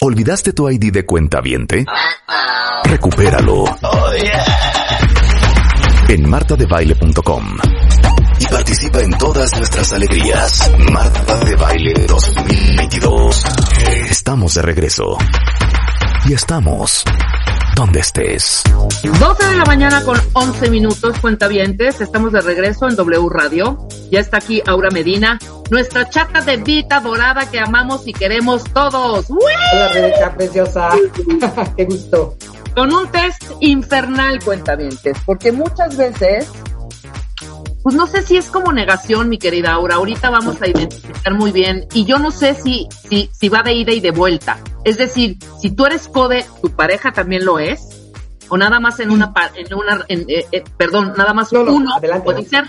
¿Olvidaste tu ID de cuenta viente? Recupéralo. En martadebaile.com. Y participa en todas nuestras alegrías. Marta de Baile 2022. Estamos de regreso. Y estamos donde estés. 12 de la mañana con 11 minutos, cuentavientes. Estamos de regreso en W Radio. Ya está aquí Aura Medina, nuestra chata de Vita dorada que amamos y queremos todos. Hola, Rebeca, preciosa. Qué gusto. Con un test infernal, cuentavientes, porque muchas veces pues no sé si es como negación, mi querida Aura. Ahorita vamos a identificar muy bien. Y yo no sé si, si, si va de ida y de vuelta. Es decir, si tú eres code, tu pareja también lo es. O nada más en una, en una, en, eh, eh, perdón, nada más uno adelante, puede ser.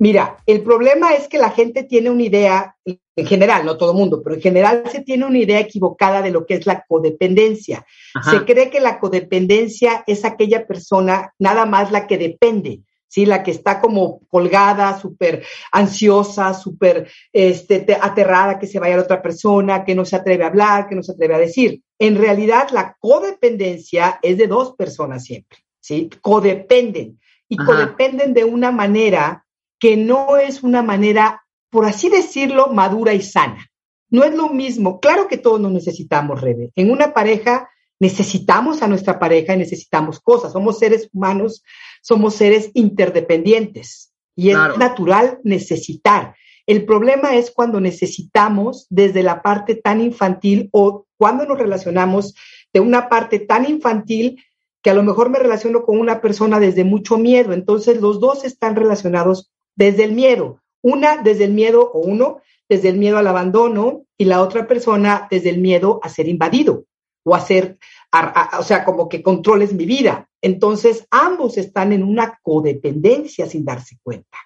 Mira, el problema es que la gente tiene una idea, en general, no todo el mundo, pero en general se tiene una idea equivocada de lo que es la codependencia. Ajá. Se cree que la codependencia es aquella persona nada más la que depende. ¿sí? La que está como colgada, súper ansiosa, súper este, te- aterrada que se vaya la otra persona, que no se atreve a hablar, que no se atreve a decir. En realidad, la codependencia es de dos personas siempre, ¿sí? Codependen. Y Ajá. codependen de una manera que no es una manera, por así decirlo, madura y sana. No es lo mismo. Claro que todos nos necesitamos, Rebe. En una pareja necesitamos a nuestra pareja y necesitamos cosas. Somos seres humanos, somos seres interdependientes y es Claro. natural necesitar. El problema es cuando necesitamos desde la parte tan infantil o cuando nos relacionamos de una parte tan infantil que a lo mejor me relaciono con una persona desde mucho miedo. Entonces los dos están relacionados desde el miedo. Una desde el miedo o uno desde el miedo al abandono y la otra persona desde el miedo a ser invadido o a ser, a- a- o sea, como que controles mi vida. Entonces ambos están en una codependencia sin darse cuenta,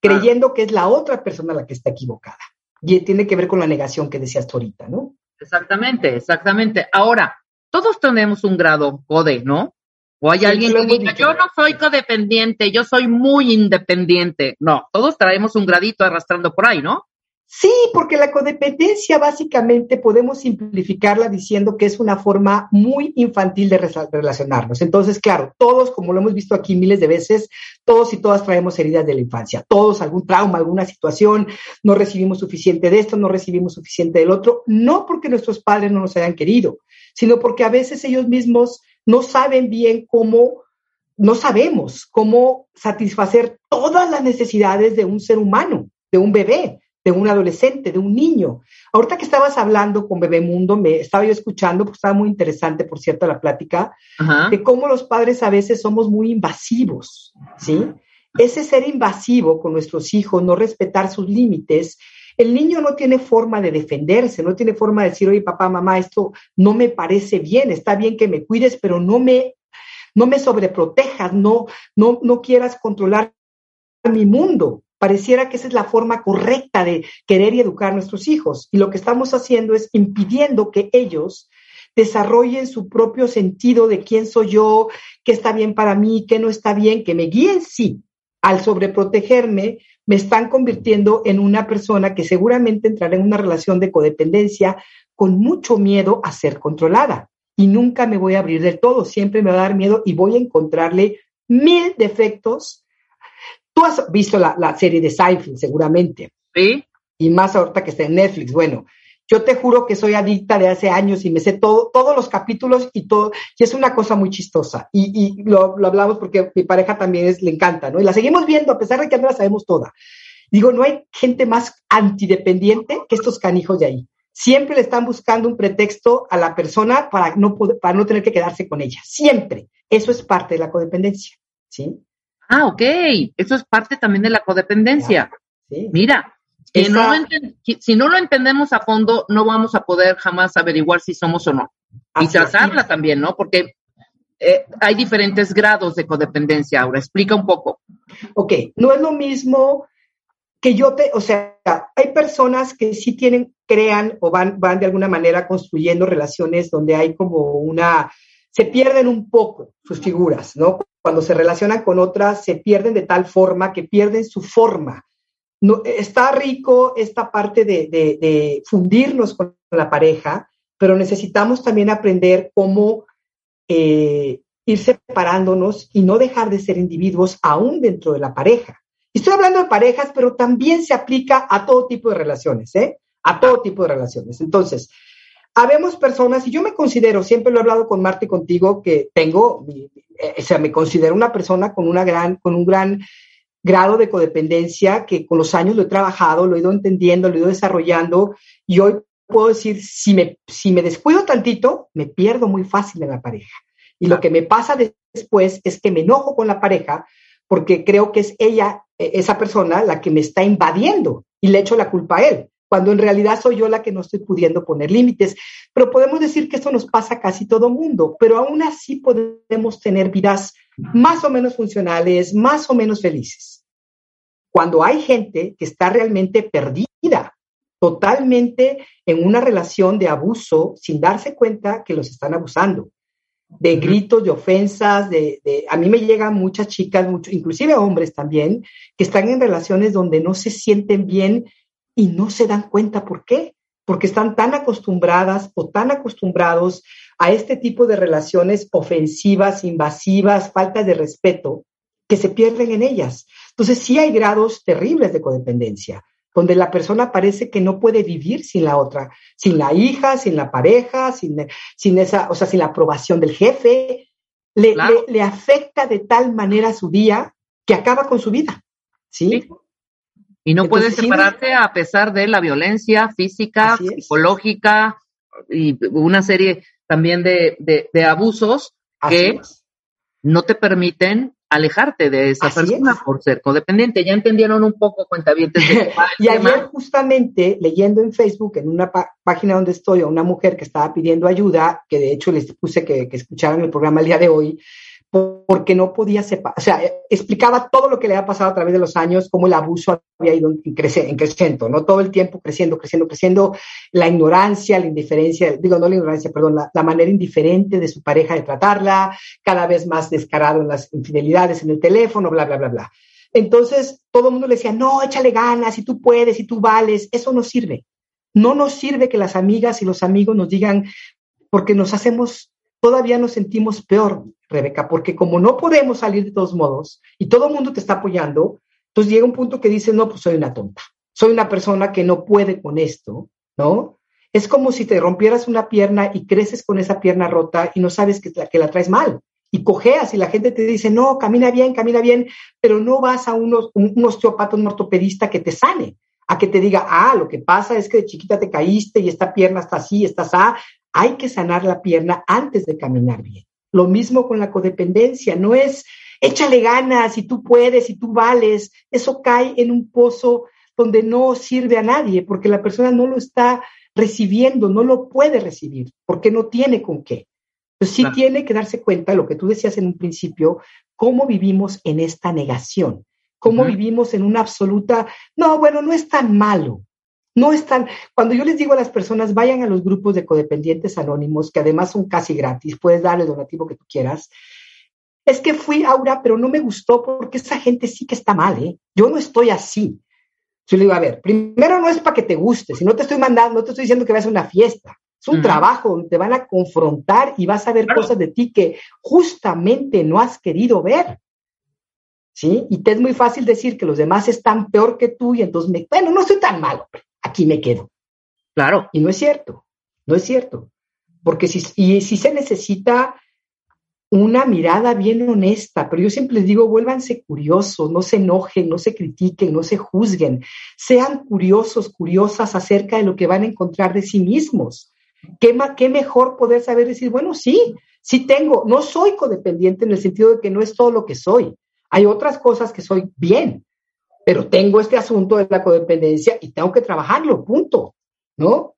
creyendo que es la otra persona la que está equivocada. Y tiene que ver con la negación que decías tú ahorita, ¿no? Exactamente, exactamente. Ahora, todos tenemos un grado code, ¿no? O hay alguien que diga, yo no soy codependiente, yo soy muy independiente. No, todos traemos un gradito arrastrando por ahí, ¿no? Sí, porque la codependencia básicamente podemos simplificarla diciendo que es una forma muy infantil de relacionarnos. Entonces, claro, todos, como lo hemos visto aquí miles de veces, todos y todas traemos heridas de la infancia. Todos algún trauma, alguna situación, no recibimos suficiente de esto, no recibimos suficiente del otro, no porque nuestros padres no nos hayan querido, sino porque a veces ellos mismos no saben bien cómo, no sabemos cómo satisfacer todas las necesidades de un ser humano, de un bebé de un adolescente, de un niño. Ahorita que estabas hablando con Bebemundo, me estaba yo escuchando, porque estaba muy interesante, por cierto, la plática, Ajá. de cómo los padres a veces somos muy invasivos, ¿sí? Ese ser invasivo con nuestros hijos, no respetar sus límites, el niño no tiene forma de defenderse, no tiene forma de decir, oye, papá, mamá, esto no me parece bien, está bien que me cuides, pero no me, no me sobreprotejas, no, no, no quieras controlar mi mundo. Pareciera que esa es la forma correcta de querer y educar a nuestros hijos. Y lo que estamos haciendo es impidiendo que ellos desarrollen su propio sentido de quién soy yo, qué está bien para mí, qué no está bien, que me guíen, sí. Al sobreprotegerme, me están convirtiendo en una persona que seguramente entrará en una relación de codependencia con mucho miedo a ser controlada. Y nunca me voy a abrir del todo, siempre me va a dar miedo y voy a encontrarle mil defectos. Tú has visto la, la serie de Seinfeld, seguramente Sí. y más ahorita que está en Netflix. Bueno, yo te juro que soy adicta de hace años y me sé todo, todos los capítulos y todo, y es una cosa muy chistosa. Y, y lo, lo hablamos porque mi pareja también es, le encanta, ¿no? Y la seguimos viendo a pesar de que no la sabemos toda. Digo, no hay gente más antidependiente que estos canijos de ahí. Siempre le están buscando un pretexto a la persona para no, poder- para no tener que quedarse con ella. Siempre. Eso es parte de la codependencia. ¿Sí? Ah, ok. Eso es parte también de la codependencia. ¿Sí? Mira, no si no lo entendemos a fondo, no vamos a poder jamás averiguar si somos o no. Y es. trazarla también, ¿no? Porque eh, hay diferentes grados de codependencia. Ahora, explica un poco. Ok, no es lo mismo que yo te, o sea, hay personas que sí tienen, crean o van, van de alguna manera construyendo relaciones donde hay como una, se pierden un poco sus figuras, ¿no? Cuando se relacionan con otras, se pierden de tal forma que pierden su forma no, está rico esta parte de, fundirnos con la pareja, pero necesitamos también aprender cómo eh, ir separándonos y no dejar de ser individuos aún dentro de la pareja. Estoy hablando de parejas, pero también se aplica a todo tipo de relaciones, ¿eh? A todo tipo de relaciones. Entonces, habemos personas, y yo me considero, siempre lo he hablado con Marta y contigo, que tengo, eh, o sea, me considero una persona con, una gran, con un gran grado de codependencia que con los años lo he trabajado, lo he ido entendiendo, lo he ido desarrollando y hoy puedo decir, si me, si me descuido tantito, me pierdo muy fácil en la pareja. Y lo que me pasa después es que me enojo con la pareja porque creo que es ella, e, esa persona, la que me está invadiendo y le echo la culpa a él, cuando en realidad soy yo la que no estoy pudiendo poner límites. Pero podemos decir que esto nos pasa casi todo mundo, pero aún así podemos tener vidas más o menos funcionales, más o menos felices. Cuando hay gente que está realmente perdida, totalmente en una relación de abuso sin darse cuenta que los están abusando de gritos, de ofensas, de, a mí me llegan muchas chicas, mucho, inclusive hombres también, que están en relaciones donde no se sienten bien y no se dan cuenta por qué, porque están tan acostumbradas o tan acostumbrados a este tipo de relaciones ofensivas, invasivas, faltas de respeto, que se pierden en ellas. Entonces sí hay grados terribles de codependencia donde la persona parece que no puede vivir sin la otra, sin la hija, sin la pareja, sin, sin esa, o sea, sin la aprobación del jefe, le, le, afecta de tal manera su día que acaba con su vida. ¿Sí? Y no puede separarse a pesar de la violencia física, psicológica y una serie también de, de, abusos que no te permiten alejarte de esa persona por ser codependiente. Ya entendieron un poco, cuenta bien. y ayer justamente leyendo en Facebook, en una página donde estoy, a una mujer que estaba pidiendo ayuda, que de hecho les puse que, que escucharan el programa el día de hoy, porque no podía separar, o sea, explicaba todo lo que le había pasado a través de los años, cómo el abuso había ido en, creciendo, ¿no? Todo el tiempo creciendo, creciendo, creciendo, la ignorancia, la indiferencia, digo, no la ignorancia, perdón, la, manera indiferente de su pareja de tratarla, cada vez más descarado en las infidelidades en el teléfono, bla, bla, bla, bla. Entonces, todo el mundo le decía, no, échale ganas, si tú puedes, si tú vales, eso no sirve. No nos sirve que las amigas y los amigos nos digan, porque nos hacemos todavía nos sentimos peor, Rebeca, porque como no podemos salir de todos modos y todo el mundo te está apoyando, entonces llega un punto que dices, no, pues soy una tonta, soy una persona que no puede con esto, ¿no? Es como si te rompieras una pierna y creces con esa pierna rota y no sabes que la, que la traes mal. Y cojeas y la gente te dice, no, camina bien, camina bien, pero no vas a unos, un, osteopata, un ortopedista que te sane, a que te diga, ah, lo que pasa es que de chiquita te caíste y esta pierna está así, está así, hay que sanar la pierna antes de caminar bien. Lo mismo con la codependencia, no es échale ganas y tú puedes y tú vales, eso cae en un pozo donde no sirve a nadie porque la persona no lo está recibiendo, no lo puede recibir porque no tiene con qué. Entonces sí tiene que darse cuenta, lo que tú decías en un principio, cómo vivimos en esta negación, cómo vivimos en una absoluta, no, bueno, no es tan malo, no están, cuando yo les digo a las personas, vayan a los grupos de codependientes anónimos, que además son casi gratis, puedes dar el donativo que tú quieras. Es que fui, Aura, pero no me gustó porque esa gente sí que está mal, ¿eh? Yo no estoy así. Yo le digo, a ver, primero no es para que te guste, si no te estoy mandando, no te estoy diciendo que vayas a una fiesta. Es un trabajo donde te van a confrontar y vas a ver cosas de ti que justamente no has querido ver. ¿Sí? Y te es muy fácil decir que los demás están peor que tú y entonces, me, bueno, no soy tan malo, aquí me quedo. Claro. Y no es cierto, no es cierto. Porque si, y si se necesita una mirada bien honesta, pero yo siempre les digo, vuélvanse curiosos, no se enojen, no se critiquen, no se juzguen, sean curiosos, curiosas acerca de lo que van a encontrar de sí mismos. ¿Qué, qué mejor poder saber decir, bueno, sí, sí tengo, no soy codependiente en el sentido de que no es todo lo que soy. Hay otras cosas que soy bien, pero tengo este asunto de la codependencia y tengo que trabajarlo, punto, ¿no?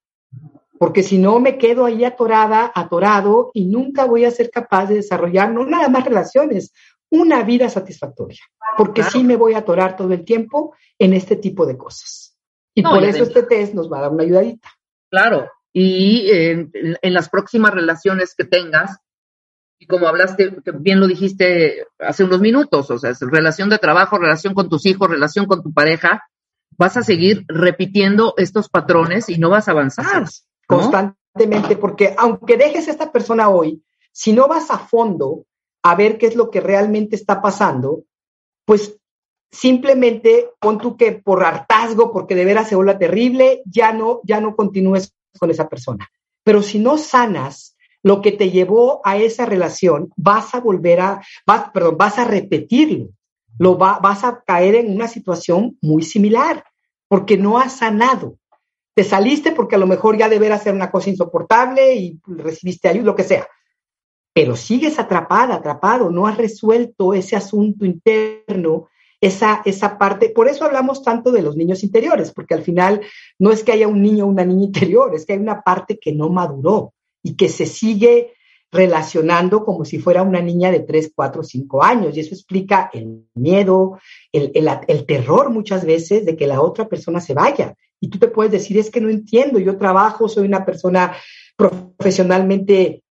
Porque si no me quedo ahí atorada, atorado y nunca voy a ser capaz de desarrollar no nada más relaciones, una vida satisfactoria, porque sí me voy a atorar todo el tiempo en este tipo de cosas. Y por eso este test nos va a dar una ayudadita. Claro, y en, las próximas relaciones que tengas, y como hablaste, bien lo dijiste hace unos minutos, o sea, es relación de trabajo, relación con tus hijos, relación con tu pareja, vas a seguir repitiendo estos patrones y no vas a avanzar. Constantemente, porque aunque dejes a esta persona hoy, si no vas a fondo a ver qué es lo que realmente está pasando, pues simplemente pon tú que por hartazgo, porque de veras se vuelve terrible, ya no, ya no continúes con esa persona. Pero si no sanas lo que te llevó a esa relación, vas a volver a, vas, perdón, vas a repetirlo. Lo vas a caer en una situación muy similar, porque no has sanado. Te saliste porque a lo mejor ya deberá ser una cosa insoportable y recibiste ayuda, lo que sea. Pero sigues atrapada, atrapado, no has resuelto ese asunto interno esa, esa parte. Por eso hablamos tanto de los niños interiores, porque al final no es que haya un niño o una niña interior, es que hay una parte que no maduró y que se sigue relacionando como si fuera una niña de 3, 4, 5 años. Y eso explica el miedo, el, terror muchas veces de que la otra persona se vaya. Y tú te puedes decir, es que no entiendo, yo trabajo, soy una persona profesionalmente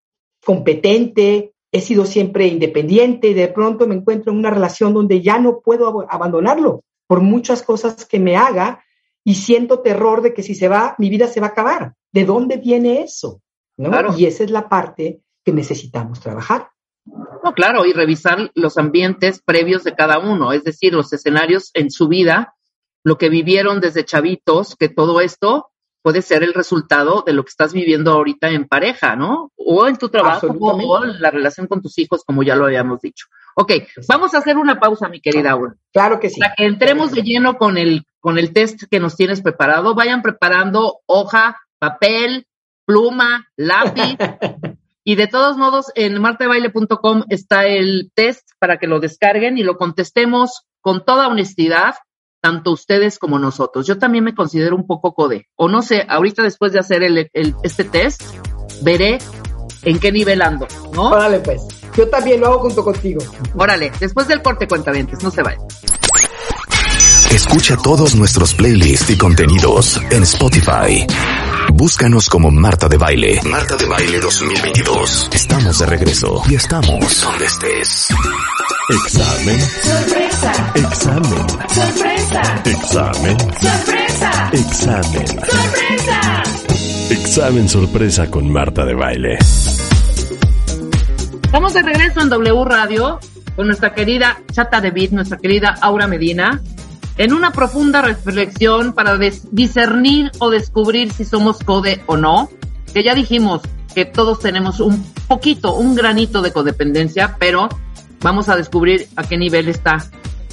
competente, he sido siempre independiente y de pronto me encuentro en una relación donde ya no puedo abandonarlo por muchas cosas que me haga y siento terror de que si se va, mi vida se va a acabar. ¿De dónde viene eso? Y esa es la parte que necesitamos trabajar. No, claro, y revisar los ambientes previos de cada uno, es decir, los escenarios en su vida, lo que vivieron desde chavitos, que todo esto puede ser el resultado de lo que estás viviendo ahorita en pareja, ¿no? O en tu trabajo o en la relación con tus hijos, como ya lo habíamos dicho. Ok, vamos a hacer una pausa, mi querida Aura. Claro que sí. Para que entremos de lleno con el, con el test que nos tienes preparado, vayan preparando hoja, papel, pluma, lápiz. y de todos modos, en martebaile.com está el test para que lo descarguen y lo contestemos con toda honestidad tanto ustedes como nosotros. Yo también me considero un poco code, o no sé, ahorita después de hacer el, este test, veré en qué nivel ando, ¿no? Órale, pues. Yo también lo hago junto contigo. Órale, después del corte cuentavientes, no se vayan. Escucha todos nuestros playlists y contenidos en Spotify. Búscanos como Marta de Baile. Marta de Baile 2022. Estamos de regreso y estamos donde estés. Examen. Sorpresa. Examen. Sorpresa. Examen. Sorpresa. Examen. Sorpresa. Examen sorpresa con Marta de Baile. Estamos de regreso en W Radio con nuestra querida Chata de Beat, nuestra querida Aura Medina, en una profunda reflexión para discernir o descubrir si somos code o no, que ya dijimos que todos tenemos un poquito, un granito de codependencia, pero vamos a descubrir a qué nivel está.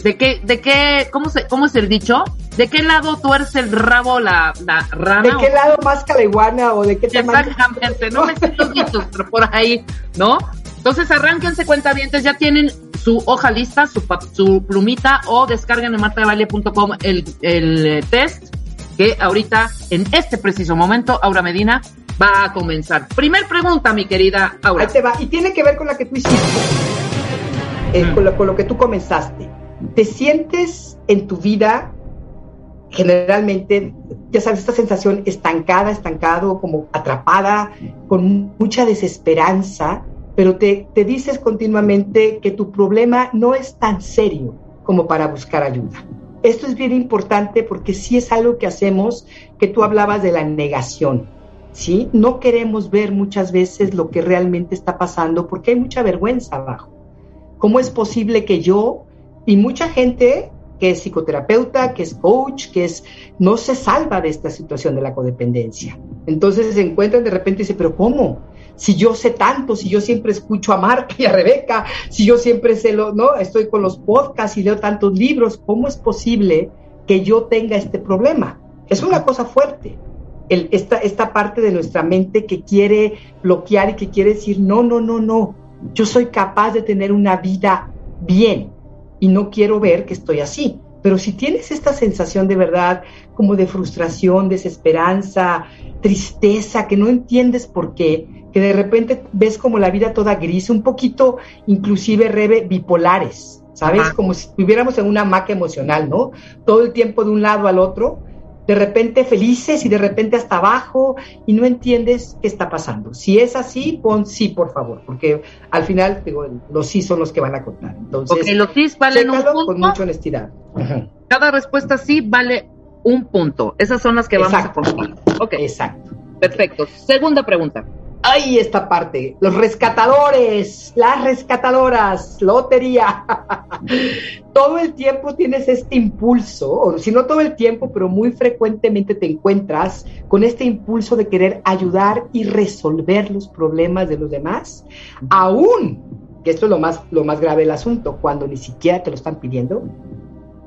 ¿De qué, de qué, cómo, se, cómo es el dicho? ¿De qué lado tuerce el rabo la, la rana? ¿De qué lado más la iguana o de qué tamaño? Exactamente, no me sé los dichos, pero por ahí, ¿no? Entonces arránquense cuentavientes, ya tienen su hoja lista, su, su plumita o descarguen en martadebaile.com el, el eh, test que ahorita, en este preciso momento, Aura Medina va a comenzar. Primer pregunta, mi querida Aura. Ahí te va, y tiene que ver con la que tú hiciste. Eh, con, lo, que tú comenzaste, ¿te sientes en tu vida generalmente, ya sabes, esta sensación estancada, estancado, como atrapada, con mucha desesperanza, pero te, te dices continuamente que tu problema no es tan serio como para buscar ayuda? Esto es bien importante porque sí es algo que hacemos, que tú hablabas de la negación, ¿sí? No queremos ver muchas veces lo que realmente está pasando porque hay mucha vergüenza abajo. ¿Cómo es posible que yo y mucha gente que es psicoterapeuta, que es coach, que es, no se salva de esta situación de la codependencia? Entonces se encuentran de repente y dicen, pero ¿cómo? Si yo sé tanto, si yo siempre escucho a Marta y a Rebeca, si yo siempre sé lo, no, estoy con los podcasts y leo tantos libros, ¿cómo es posible que yo tenga este problema? Es una cosa fuerte. El, esta, esta parte de nuestra mente que quiere bloquear y que quiere decir, no, no, no, no, yo soy capaz de tener una vida bien y no quiero ver que estoy así. Pero si tienes esta sensación de verdad como de frustración, desesperanza, tristeza, que no entiendes por qué, que de repente ves como la vida toda gris, un poquito inclusive rebe bipolares, ¿sabes? Como si estuviéramos en una maca emocional, ¿no? Todo el tiempo de un lado al otro de repente felices y de repente hasta abajo y no entiendes qué está pasando. Si es así, pon sí, por favor, porque al final digo, los sí son los que van a contar. Entonces, los sí valen un punto. con mucha honestidad. Cada respuesta sí vale un punto. Esas son las que vamos a. Ok. Exacto. Perfecto. Segunda pregunta. Ay, esta parte. Los rescatadores, las rescatadoras, lotería. todo el tiempo tienes este impulso, o si no todo el tiempo, pero muy frecuentemente te encuentras con este impulso de querer ayudar y resolver los problemas de los demás, aún, que esto es lo más, lo más grave del asunto, cuando ni siquiera te lo están pidiendo.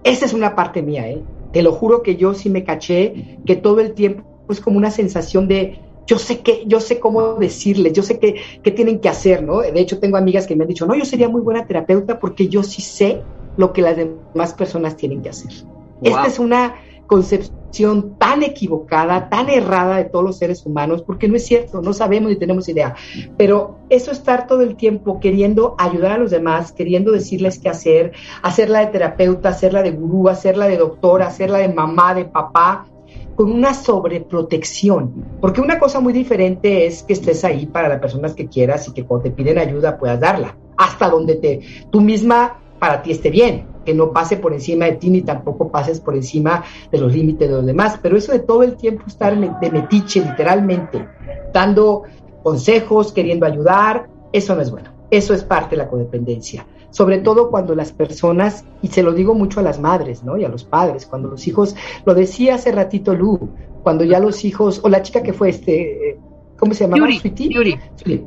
Esa es una parte mía, ¿eh? Te lo juro que yo sí me caché que todo el tiempo es como una sensación de yo sé que, yo sé cómo decirles, yo sé qué, qué tienen que hacer, ¿no? De hecho, tengo amigas que me han dicho, no, yo sería muy buena terapeuta porque yo sí sé lo que las demás personas tienen que hacer. Esta es una concepción tan equivocada, tan errada de todos los seres humanos, porque no es cierto, no sabemos ni tenemos idea. Pero eso estar todo el tiempo queriendo ayudar a los demás, queriendo decirles qué hacer, hacerla de terapeuta, hacerla de gurú, hacerla de doctora, hacerla de mamá, de papá, con una sobreprotección, porque una cosa muy diferente es que estés ahí para las personas que quieras y que cuando te piden ayuda puedas darla, hasta donde te, tú misma para ti esté bien, que no pase por encima de ti ni tampoco pases por encima de los límites de los demás, pero eso de todo el tiempo estar de metiche literalmente, dando consejos, queriendo ayudar, eso no es bueno, eso es parte de la codependencia sobre todo cuando las personas, y se lo digo mucho a las madres, ¿no? Y a los padres, cuando los hijos, lo decía hace ratito Lu, cuando ya los hijos, o la chica que fue este, ¿cómo se llama? Yuri, Yuri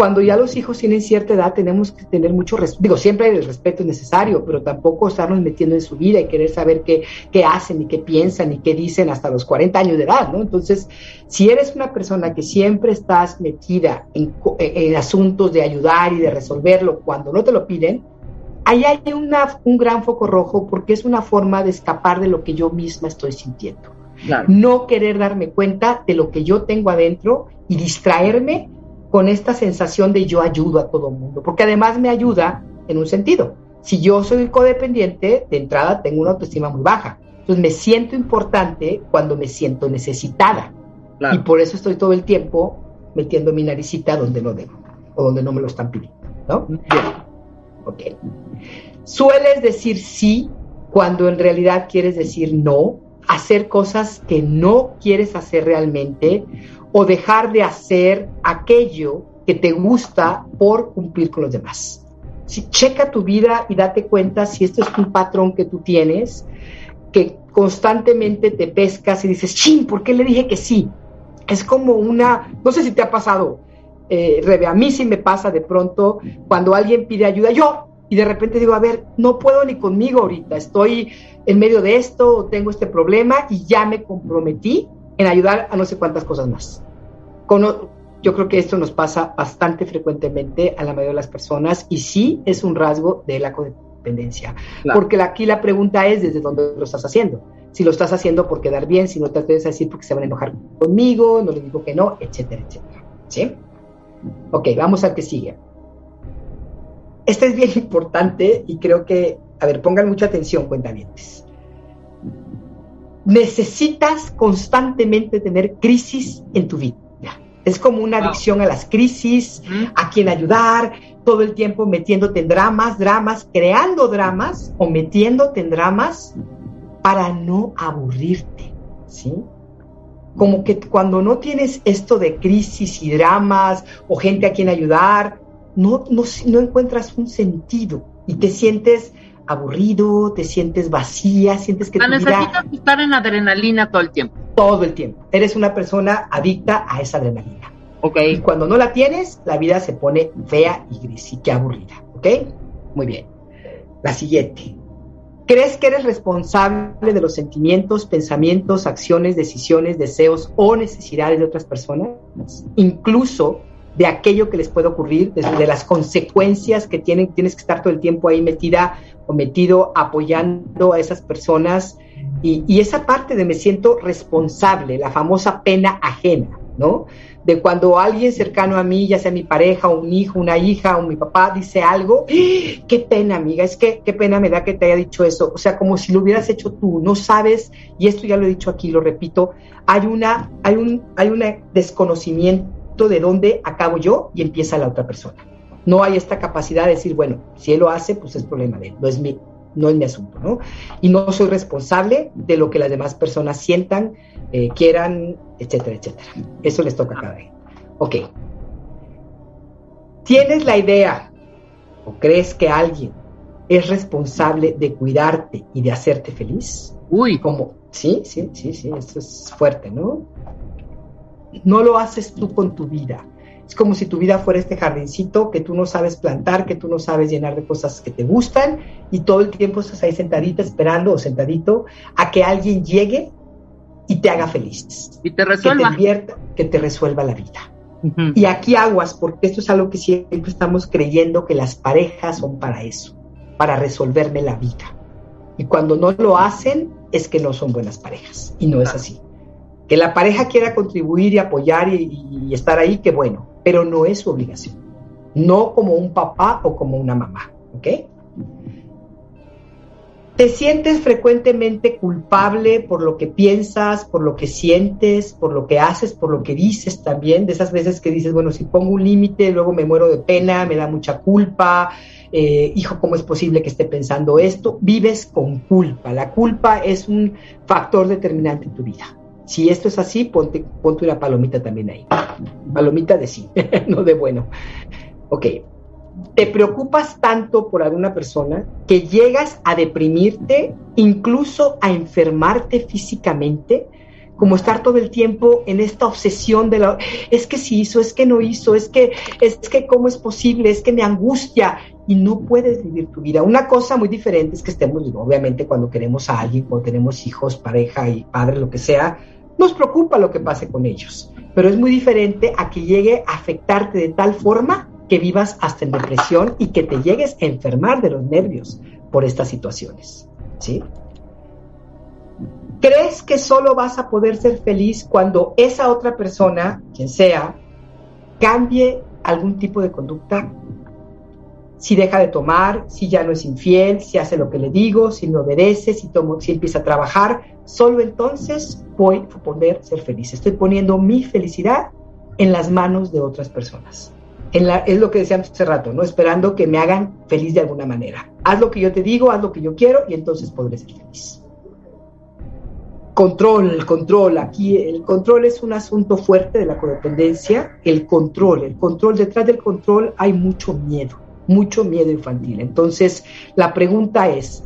cuando ya los hijos tienen cierta edad tenemos que tener mucho respeto, digo, siempre el respeto es necesario, pero tampoco estarnos metiendo en su vida y querer saber qué, qué hacen y qué piensan y qué dicen hasta los 40 años de edad, ¿no? Entonces, si eres una persona que siempre estás metida en, en asuntos de ayudar y de resolverlo cuando no te lo piden, ahí hay una, un gran foco rojo porque es una forma de escapar de lo que yo misma estoy sintiendo. No querer darme cuenta de lo que yo tengo adentro y distraerme con esta sensación de yo ayudo a todo el mundo, porque además me ayuda en un sentido. Si yo soy codependiente, de entrada tengo una autoestima muy baja. Entonces me siento importante cuando me siento necesitada. Y por eso estoy todo el tiempo metiendo mi naricita donde no debo o donde no me lo están pidiendo. ¿no? Ok. Sueles decir sí cuando en realidad quieres decir no, hacer cosas que no quieres hacer realmente o dejar de hacer aquello que te gusta por cumplir con los demás. Si checa tu vida y date cuenta si esto es un patrón que tú tienes, que constantemente te pescas y dices, ching, ¿por qué le dije que sí? Es como una, no sé si te ha pasado, eh, Rebe, a mí sí me pasa de pronto cuando alguien pide ayuda, yo, y de repente digo, a ver, no puedo ni conmigo ahorita, estoy en medio de esto, tengo este problema y ya me comprometí en ayudar a no sé cuántas cosas más. yo creo que esto nos pasa bastante frecuentemente a la mayoría de las personas y sí es un rasgo de la codependencia. Porque aquí la pregunta es desde dónde lo estás haciendo. Si lo estás haciendo por quedar bien, si no te atreves a decir porque se van a enojar conmigo, no les digo que no, etcétera, etcétera. ¿Sí? Ok, vamos al que sigue. Este es bien importante y creo que, a ver, pongan mucha atención, cuentavientes necesitas constantemente tener crisis en tu vida. Es como una adicción a las crisis, a quien ayudar, todo el tiempo metiéndote en dramas, dramas, creando dramas o metiéndote en dramas para no aburrirte, ¿sí? Como que cuando no tienes esto de crisis y dramas o gente a quien ayudar, no, no, no encuentras un sentido y te sientes aburrido, te sientes vacía, sientes que tu necesitas estar en adrenalina todo el tiempo. Todo el tiempo. Eres una persona adicta a esa adrenalina. Ok. Y cuando no la tienes, la vida se pone fea y gris y qué aburrida. ¿Ok? Muy bien. La siguiente. ¿Crees que eres responsable de los sentimientos, pensamientos, acciones, decisiones, deseos o necesidades de otras personas? Incluso de aquello que les puede ocurrir, de, las consecuencias que tienen, tienes que estar todo el tiempo ahí metida metido apoyando a esas personas y, esa parte de me siento responsable, la famosa pena ajena, ¿no? De cuando alguien cercano a mí, ya sea mi pareja, un hijo, una hija o mi papá, dice algo, ¡Ah! qué pena, amiga, es que qué pena me da que te haya dicho eso, o sea, como si lo hubieras hecho tú, no sabes, y esto ya lo he dicho aquí, lo repito, hay una, hay un, hay un desconocimiento de dónde acabo yo y empieza la otra persona no hay esta capacidad de decir, bueno, si él lo hace, pues es problema de él, no es mi, no es mi asunto, ¿no? Y no soy responsable de lo que las demás personas sientan, eh, quieran, etcétera, etcétera. Eso les toca a cada uno. Ok. ¿Tienes la idea o crees que alguien es responsable de cuidarte y de hacerte feliz? Uy. Como, sí, sí, sí, sí, esto es fuerte, ¿no? No lo haces tú con tu vida. Es como si tu vida fuera este jardincito que tú no sabes plantar, que tú no sabes llenar de cosas que te gustan y todo el tiempo estás ahí sentadita esperando o sentadito a que alguien llegue y te haga feliz. Y te resuelva. Que te, que te resuelva la vida. Y aquí aguas, porque esto es algo que siempre estamos creyendo que las parejas son para eso, para resolverme la vida. Y cuando no lo hacen, es que no son buenas parejas. Y no es así. Que la pareja quiera contribuir y apoyar y, estar ahí, qué bueno pero no es su obligación. No como un papá o como una mamá, ¿ok? Te sientes frecuentemente culpable por lo que piensas, por lo que sientes, por lo que haces, por lo que dices también, de esas veces que dices, bueno, si pongo un límite, luego me muero de pena, me da mucha culpa, eh, hijo, ¿cómo es posible que esté pensando esto? Vives con culpa. La culpa es un factor determinante en tu vida. Si esto es así, ponte, ponte una palomita también ahí. Palomita de sí, no de bueno. Ok. Te preocupas tanto por alguna persona que llegas a deprimirte, incluso a enfermarte físicamente, como estar todo el tiempo en esta obsesión de la es que si hizo, es que no hizo, es que es que cómo es posible, es que me angustia y no puedes vivir tu vida. Una cosa muy diferente es que estemos, obviamente, cuando queremos a alguien, cuando tenemos hijos, pareja y padre, lo que sea, nos preocupa lo que pase con ellos, pero es muy diferente a que llegue a afectarte de tal forma que vivas hasta en depresión y que te llegues a enfermar de los nervios por estas situaciones. ¿Sí? ¿Crees que solo vas a poder ser feliz cuando esa otra persona, quien sea, cambie algún tipo de conducta? Si deja de tomar, si ya no es infiel, si hace lo que le digo, si me obedece, si, tomo, si empieza a trabajar, solo entonces voy a poder ser feliz. Estoy poniendo mi felicidad en las manos de otras personas. es lo que decíamos hace rato, ¿no? Esperando que me hagan feliz de alguna manera. Haz lo que yo te digo, haz lo que yo quiero y entonces podré ser feliz. Control, control. Aquí el control es un asunto fuerte de la codependencia. El control, el control, detrás del control hay mucho miedo, mucho miedo infantil. Entonces, la pregunta es,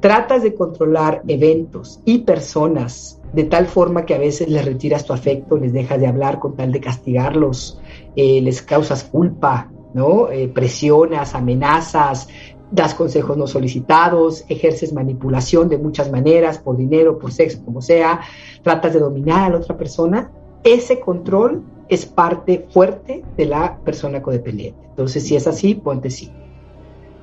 tratas de controlar eventos y personas de tal forma que a veces les retiras tu afecto, les dejas de hablar con tal de castigarlos, eh, les causas culpa, ¿no? Eh, presionas, amenazas, das consejos no solicitados, ejerces manipulación de muchas maneras, por dinero, por sexo, como sea, tratas de dominar a la otra persona, ese control es parte fuerte de la persona codependiente. Entonces, si es así, ponte sí.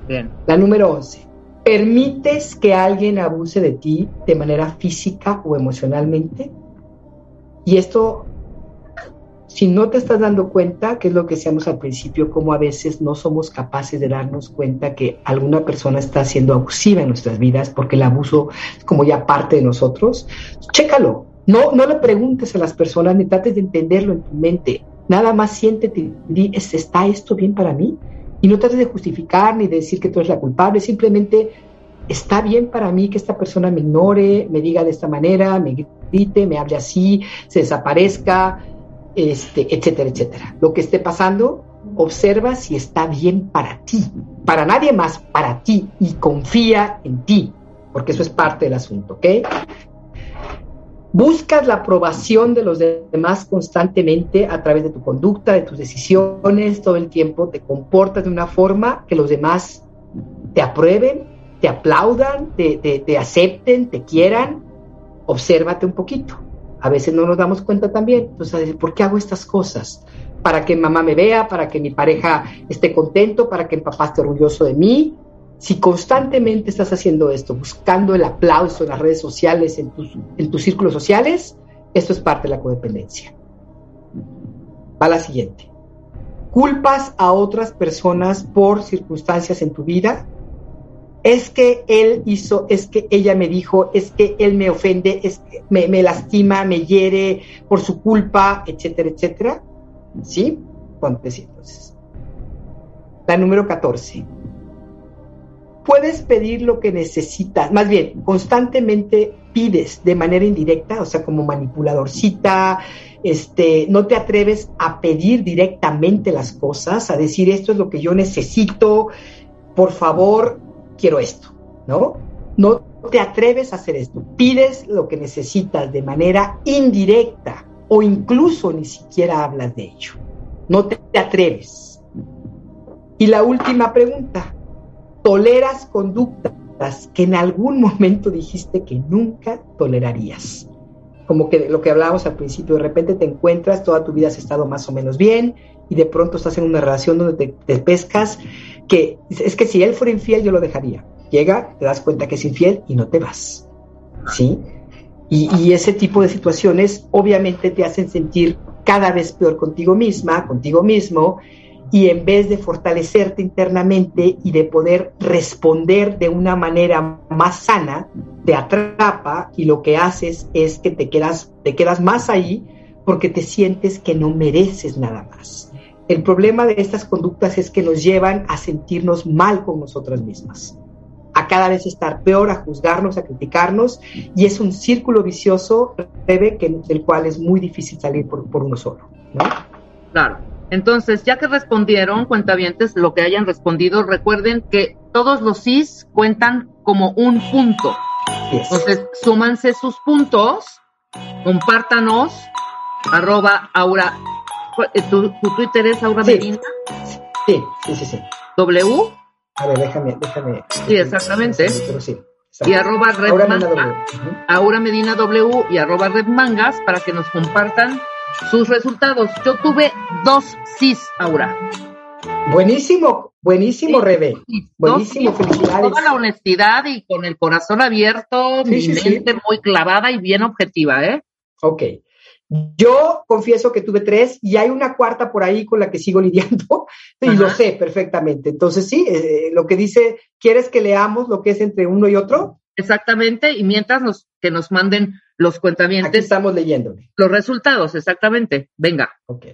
Bien. La número 11 ¿Permites que alguien abuse de ti de manera física o emocionalmente? Y esto, si no te estás dando cuenta, que es lo que decíamos al principio, como a veces no somos capaces de darnos cuenta que alguna persona está siendo abusiva en nuestras vidas porque el abuso es como ya parte de nosotros, chécalo. No, no le preguntes a las personas ni trates de entenderlo en tu mente. Nada más siéntete y ¿está esto bien para mí? Y no trates de justificar ni de decir que tú eres la culpable, simplemente está bien para mí que esta persona me ignore, me diga de esta manera, me grite, me hable así, se desaparezca, este, etcétera, etcétera. Lo que esté pasando, observa si está bien para ti, para nadie más, para ti, y confía en ti, porque eso es parte del asunto, ¿ok? Buscas la aprobación de los demás constantemente a través de tu conducta, de tus decisiones, todo el tiempo te comportas de una forma que los demás te aprueben, te aplaudan, te, acepten, te quieran. Obsérvate un poquito. A veces no nos damos cuenta también. Entonces, ¿por qué hago estas cosas? Para que mamá me vea, para que mi pareja esté contento, para que el papá esté orgulloso de mí, si constantemente estás haciendo esto, buscando el aplauso en las redes sociales, en tus, en tus círculos sociales, esto es parte de la codependencia. Va la siguiente. ¿Culpas a otras personas por circunstancias en tu vida? Es que él hizo, es que ella me dijo, es que él me ofende, es que me, me lastima, me hiere por su culpa, etcétera, etcétera. ¿Sí? Ponte entonces. La número 14 puedes pedir lo que necesitas, más bien, constantemente pides de manera indirecta, o sea, como manipuladorcita, este, no te atreves a pedir directamente las cosas, a decir esto es lo que yo necesito, por favor, quiero esto, ¿no? No te atreves a hacer esto, pides lo que necesitas de manera indirecta o incluso ni siquiera hablas de ello, no te atreves. Y la última pregunta, toleras conductas que en algún momento dijiste que nunca tolerarías. Como que lo que hablábamos al principio, de repente te encuentras, toda tu vida has estado más o menos bien y de pronto estás en una relación donde te, pescas, que es que si él fuera infiel yo lo dejaría. Llega, te das cuenta que es infiel y no te vas. ¿Sí? Y, y ese tipo de situaciones obviamente te hacen sentir cada vez peor contigo misma, contigo mismo, y en vez de fortalecerte internamente y de poder responder de una manera más sana, te atrapa y lo que haces es que te quedas, te quedas más ahí porque te sientes que no mereces nada más. El problema de estas conductas es que nos llevan a sentirnos mal con nosotras mismas, a cada vez estar peor, a juzgarnos, a criticarnos, y es un círculo vicioso, que, del cual es muy difícil salir por, por uno solo. Claro. Entonces, ya que respondieron, cuentavientes, lo que hayan respondido, recuerden que todos los sís cuentan como un punto. Entonces, súmanse sus puntos, compártanos, arroba Aura, eh, ¿tu, Twitter es Aura Medina? Sí, sí, sí, sí. ¿W? A ver, déjame, déjame. Sí, exactamente. y arroba Red Aura Medina, Aura Medina W y arroba Red Mangas para que nos compartan sus resultados. Yo tuve dos CIS, Aura. Buenísimo, buenísimo, Rebe. Buenísimo, felicidades. Con toda la honestidad y con el corazón abierto, mi mente muy clavada y bien objetiva, ¿eh? Ok. Yo confieso que tuve tres y hay una cuarta por ahí con la que sigo lidiando y lo sé perfectamente. Entonces, sí, eh, lo que dice, ¿quieres que leamos lo que es entre uno y otro? Exactamente, y mientras nos, que nos manden los cuentamientos. Aquí estamos leyendo. Los resultados, exactamente. Venga. Ok.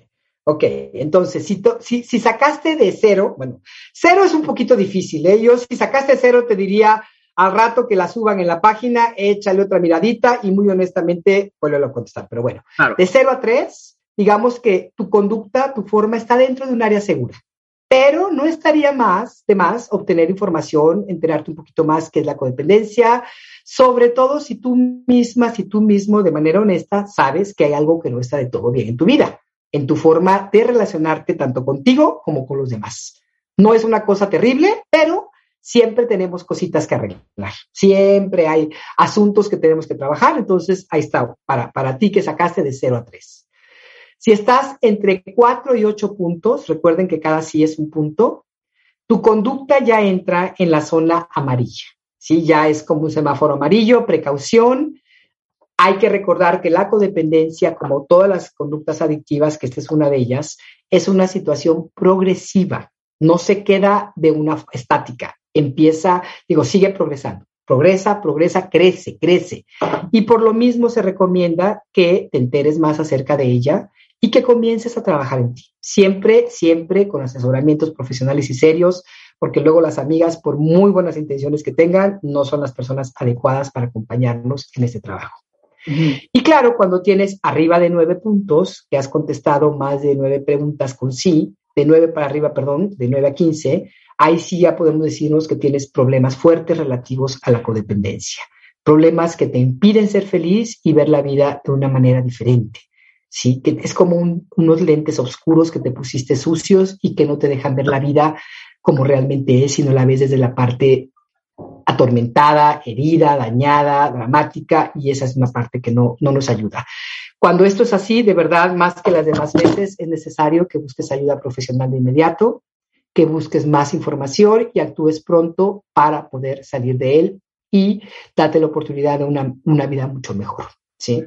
Ok, entonces, si, si, si, sacaste de cero, bueno, cero es un poquito difícil, ¿eh? Yo si sacaste cero te diría al rato que la suban en la página, échale otra miradita y muy honestamente, vuelvo a contestar. Pero bueno, de cero a tres, digamos que tu conducta, tu forma está dentro de un área segura. Pero no estaría más de más obtener información, enterarte un poquito más qué es la codependencia, sobre todo si tú misma, si tú mismo de manera honesta sabes que hay algo que no está de todo bien en tu vida, en tu forma de relacionarte tanto contigo como con los demás. No es una cosa terrible, pero siempre tenemos cositas que arreglar. Siempre hay asuntos que tenemos que trabajar. Entonces, ahí está, para, para ti que sacaste de 0 a 3. Si estás entre 4 y 8 puntos, recuerden que cada sí es un punto, tu conducta ya entra en la zona amarilla. ¿Sí? Ya es como un semáforo amarillo, precaución. Hay que recordar que la codependencia, como todas las conductas adictivas, que esta es una de ellas, es una situación progresiva. No se queda de una estática. Empieza, digo, sigue progresando progresa, progresa, crece, crece. Y por lo mismo se recomienda que te enteres más acerca de ella y que comiences a trabajar en ti. Siempre, siempre con asesoramientos profesionales y serios, porque luego las amigas, por muy buenas intenciones que tengan, no son las personas adecuadas para acompañarnos en este trabajo. Y claro, cuando tienes arriba de nueve puntos, que has contestado más de nueve preguntas con sí, de nueve para arriba, perdón, de nueve a quince, ahí sí ya podemos decirnos que tienes problemas fuertes relativos a la codependencia, problemas que te impiden ser feliz y ver la vida de una manera diferente. ¿sí? Que es como unos lentes oscuros que te pusiste sucios y que no te dejan ver la vida como realmente es, sino la ves desde la parte atormentada, herida, dañada, dramática, y esa es una parte que no, no nos ayuda. Cuando esto es así, de verdad, más que las demás veces, es necesario que busques ayuda profesional de inmediato, que busques más información y actúes pronto para poder salir de él y date la oportunidad de una, una vida mucho mejor. ¿sí?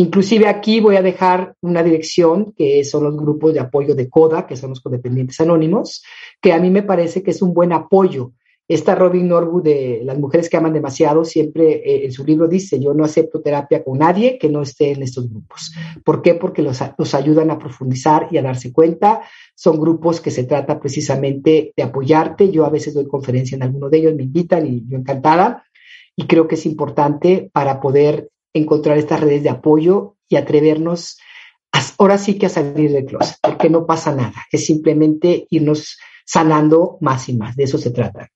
Inclusive aquí voy a dejar una dirección que son los grupos de apoyo de CODA, que son los codependientes anónimos, que a mí me parece que es un buen apoyo esta Robin Norwood de Las mujeres que aman demasiado siempre eh, en su libro dice, yo no acepto terapia con nadie que no esté en estos grupos. ¿Por qué? Porque los, los ayudan a profundizar y a darse cuenta. Son grupos que se trata precisamente de apoyarte. Yo a veces doy conferencia en alguno de ellos, me invitan y yo encantada. Y creo que es importante para poder encontrar estas redes de apoyo y atrevernos ahora sí que a salir del closet, porque no pasa nada. Es simplemente irnos sanando más y más. De eso se trata,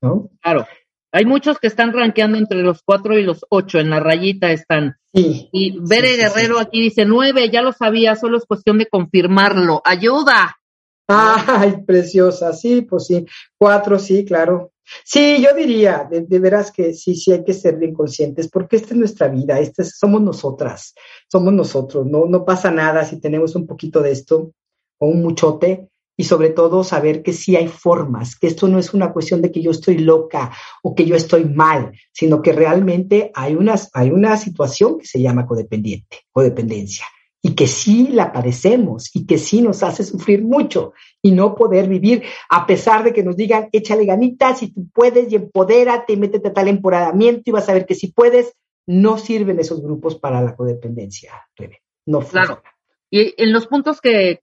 ¿no? Claro. Hay muchos que están rankeando entre los cuatro y los ocho, en la rayita están. Sí, y Bere Guerrero aquí dice nueve, ya lo sabía, solo es cuestión de confirmarlo. ¡Ayuda! Ay, preciosa, sí, pues sí. Cuatro, sí, claro. Sí, yo diría, de, veras que sí, sí hay que ser bien conscientes, porque esta es nuestra vida, esta somos nosotras, somos nosotros, no, no pasa nada si tenemos un poquito de esto o un muchote, y sobre todo saber que sí hay formas, que esto no es una cuestión de que yo estoy loca o que yo estoy mal, sino que realmente hay, unas, hay una situación que se llama codependiente, codependencia, y que sí la padecemos y que sí nos hace sufrir mucho y no poder vivir a pesar de que nos digan échale ganitas si tú puedes y empodérate y métete a tal empoderamiento y vas a ver que si puedes, no sirven esos grupos para la codependencia, No Claro. Y en los puntos que,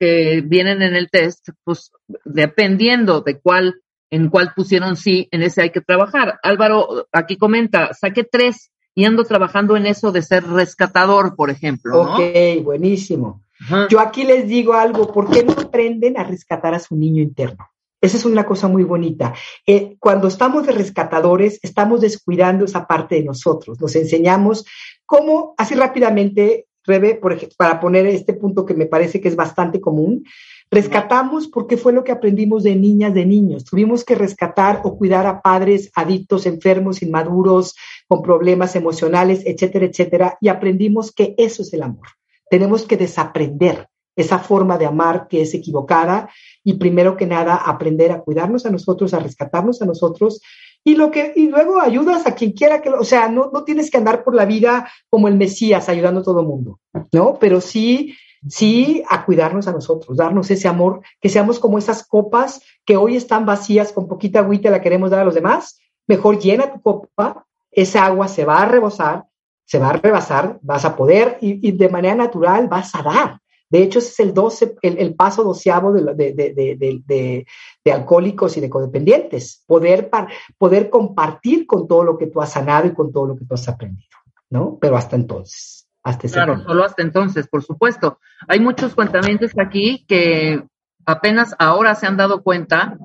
vienen en el test, pues dependiendo de cuál, en cuál pusieron sí, en ese hay que trabajar. Álvaro aquí comenta, saqué tres y ando trabajando en eso de ser rescatador, por ejemplo. Ok, buenísimo. Yo aquí les digo algo, ¿por qué no aprenden a rescatar a su niño interno? Esa es una cosa muy bonita. Eh, cuando estamos de rescatadores, estamos descuidando esa parte de nosotros. Nos enseñamos cómo, así rápidamente, Rebe, por ejemplo, para poner este punto que me parece que es bastante común, rescatamos porque fue lo que aprendimos de niñas, de niños. Tuvimos que rescatar o cuidar a padres adictos, enfermos, inmaduros, con problemas emocionales, etcétera, etcétera, y aprendimos que eso es el amor. Tenemos que desaprender esa forma de amar que es equivocada y primero que nada aprender a cuidarnos a nosotros, a rescatarnos a nosotros y lo que y luego ayudas a quien quiera que, o sea, no, no tienes que andar por la vida como el Mesías ayudando a todo el mundo, ¿no? Pero sí, sí a cuidarnos a nosotros, darnos ese amor, que seamos como esas copas que hoy están vacías con poquita agüita la queremos dar a los demás, mejor llena tu copa, esa agua se va a rebosar, se va a rebasar, vas a poder y, de manera natural vas a dar. De hecho, ese es el, 12, el, paso doceavo de, alcohólicos y de codependientes, poder, poder compartir con todo lo que tú has sanado y con todo lo que tú has aprendido, ¿no? Pero hasta entonces. Hasta claro, solo hasta entonces, por supuesto. Hay muchos cuentamientos aquí que apenas ahora se han dado cuenta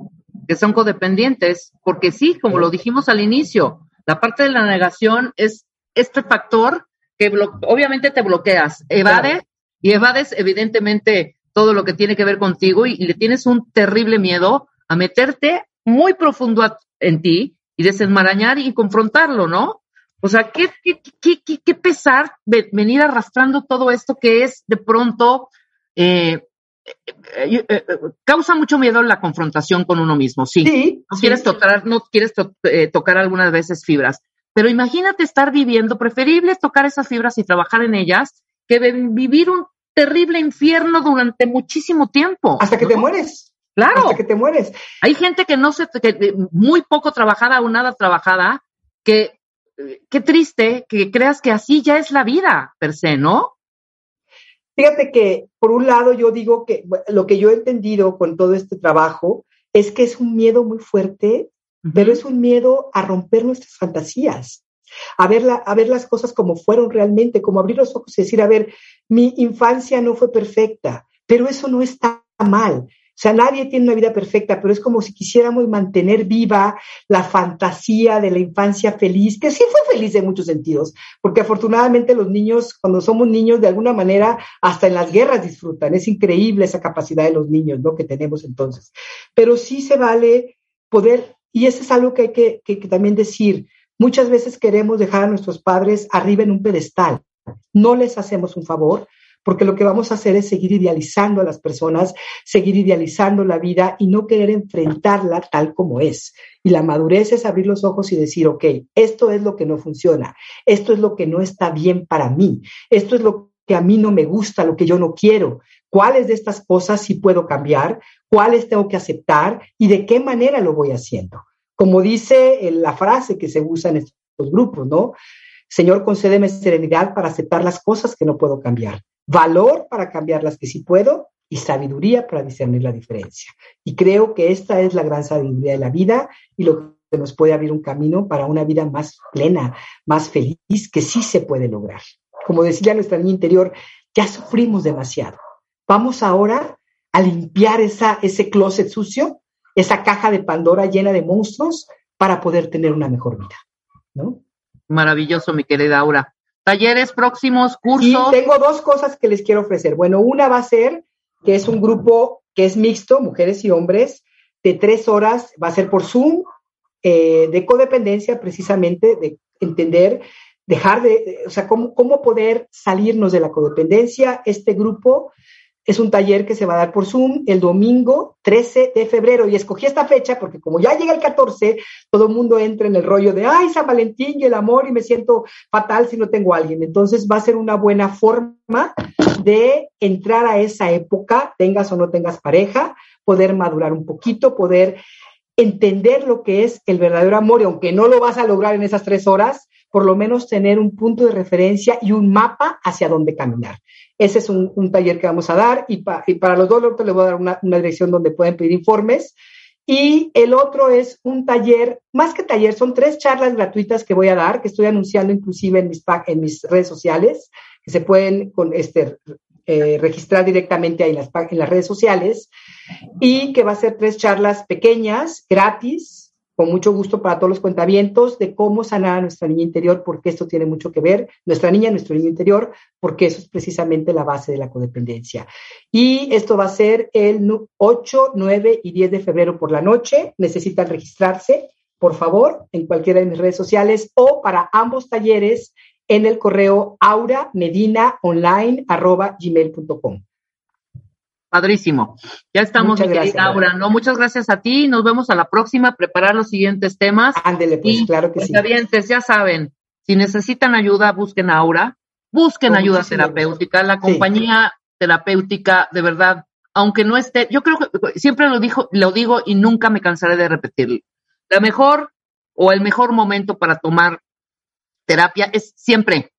que son codependientes, porque sí, como lo dijimos al inicio, la parte de la negación es este factor que obviamente te bloqueas, evade y evades evidentemente todo lo que tiene que ver contigo y, le tienes un terrible miedo a meterte muy profundo en ti y desenmarañar y confrontarlo, ¿no? O sea, qué, qué, qué, qué pesar venir arrastrando todo esto que es de pronto, eh, eh, eh, causa mucho miedo la confrontación con uno mismo, sí. no quieres tocar, no quieres tocar algunas veces fibras, pero imagínate estar viviendo, preferible tocar esas fibras y trabajar en ellas que vivir un terrible infierno durante muchísimo tiempo. Hasta que te mueres. Claro. Hasta que te mueres. Hay gente que no se, que muy poco trabajada o nada trabajada, que qué triste que creas que así ya es la vida per se, ¿no? Fíjate que, por un lado, yo digo que lo que yo he entendido con todo este trabajo es que es un miedo muy fuerte, pero es un miedo a romper nuestras fantasías a ver, a ver las cosas como fueron realmente, como abrir los ojos y decir, a ver, mi infancia no fue perfecta, pero eso no está mal. O sea, nadie tiene una vida perfecta, pero es como si quisiéramos mantener viva la fantasía de la infancia feliz, que sí fue feliz en muchos sentidos, porque afortunadamente los niños, cuando somos niños, de alguna manera, hasta en las guerras disfrutan. Es increíble esa capacidad de los niños, ¿no? Que tenemos entonces. Pero sí se vale poder, y eso es algo que hay que, que también decir, Muchas veces queremos dejar a nuestros padres arriba en un pedestal. No les hacemos un favor porque lo que vamos a hacer es seguir idealizando a las personas, seguir idealizando la vida y no querer enfrentarla tal como es. Y la madurez es abrir los ojos y decir, ok, esto es lo que no funciona, esto es lo que no está bien para mí, esto es lo que a mí no me gusta, lo que yo no quiero, cuáles de estas cosas sí puedo cambiar, cuáles tengo que aceptar y de qué manera lo voy haciendo Como dice la frase que se usa en estos grupos, ¿no? Señor, concédeme serenidad para aceptar las cosas que no puedo cambiar, valor para cambiar las que sí puedo y sabiduría para discernir la diferencia. Y creo que esta es la gran sabiduría de la vida y lo que nos puede abrir un camino para una vida más plena, más feliz, que sí se puede lograr. Como decía nuestra niña interior, ya sufrimos demasiado. Vamos ahora a limpiar esa, ese closet sucio, esa caja de Pandora llena de monstruos para poder tener una mejor vida, ¿no? Maravilloso, mi querida Aura. Talleres próximos, cursos. Y tengo dos cosas que les quiero ofrecer. Bueno, una va a ser que es un grupo que es mixto, mujeres y hombres, de tres horas, va a ser por Zoom, eh, de codependencia precisamente, de entender, dejar de, o sea, cómo, cómo poder salirnos de la codependencia. Este grupo es un taller que se va a dar por Zoom el domingo 13 de febrero y escogí esta fecha porque como ya llega el 14, todo el mundo entra en el rollo de, ay, San Valentín y el amor y me siento fatal si no tengo a alguien. Entonces va a ser una buena forma de entrar a esa época, tengas o no tengas pareja, poder madurar un poquito, poder entender lo que es el verdadero amor y aunque no lo vas a lograr en esas tres horas, por lo menos tener un punto de referencia y un mapa hacia dónde caminar. Ese es un, taller que vamos a dar y, para los dos les voy a dar una, dirección donde pueden pedir informes. Y el otro es un taller, más que taller, son tres charlas gratuitas que voy a dar, que estoy anunciando inclusive en mis, en mis redes sociales, que se pueden con este, eh, registrar directamente ahí en las, en las redes sociales, y que va a ser tres charlas pequeñas, gratis, con mucho gusto para todos los cuentavientos de cómo sanar a nuestra niña interior, porque esto tiene mucho que ver, nuestra niña, nuestro niño interior, porque eso es precisamente la base de la codependencia. Y esto va a ser el 8, 9 y 10 de febrero por la noche. Necesitan registrarse, por favor, en cualquiera de mis redes sociales o para ambos talleres en el correo auramedinaonline.gmail.com. Padrísimo. Ya estamos, mi querida Aura. No, muchas gracias a ti. Nos vemos a la próxima. Preparar los siguientes temas. Ándele, pues, claro que sí. ya saben, si necesitan ayuda, busquen a Aura. Busquen ayuda terapéutica. La compañía terapéutica, de verdad, aunque no esté, yo creo que siempre lo dijo, lo digo y nunca me cansaré de repetirlo. La mejor o el mejor momento para tomar terapia es siempre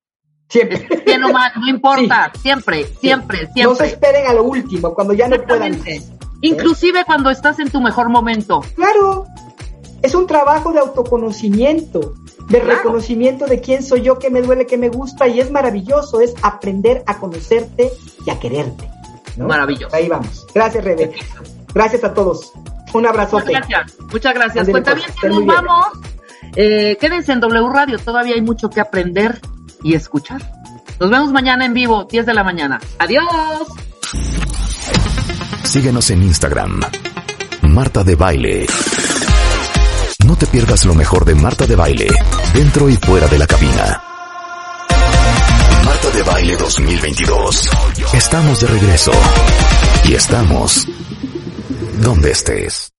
Siempre. Bien o mal, no importa, siempre, siempre, siempre. No se esperen a lo último, cuando ya no puedan. Inclusive cuando estás en tu mejor momento. Claro, es un trabajo de autoconocimiento, de reconocimiento de quién soy yo, qué me duele, qué me gusta, y es maravilloso, es aprender a conocerte y a quererte. Maravilloso. Ahí vamos. Gracias, Rebe. Gracias a todos. Un abrazote. Muchas gracias. Muchas gracias. Pues, bien, nos vamos. Eh, quédense en W Radio, todavía hay mucho que aprender y escuchar. Nos vemos mañana en vivo, 10 de la mañana. Adiós. Síguenos en Instagram. Marta de Baile. No te pierdas lo mejor de Marta de Baile, dentro y fuera de la cabina. Marta de Baile 2022. Estamos de regreso. Y estamos donde estés.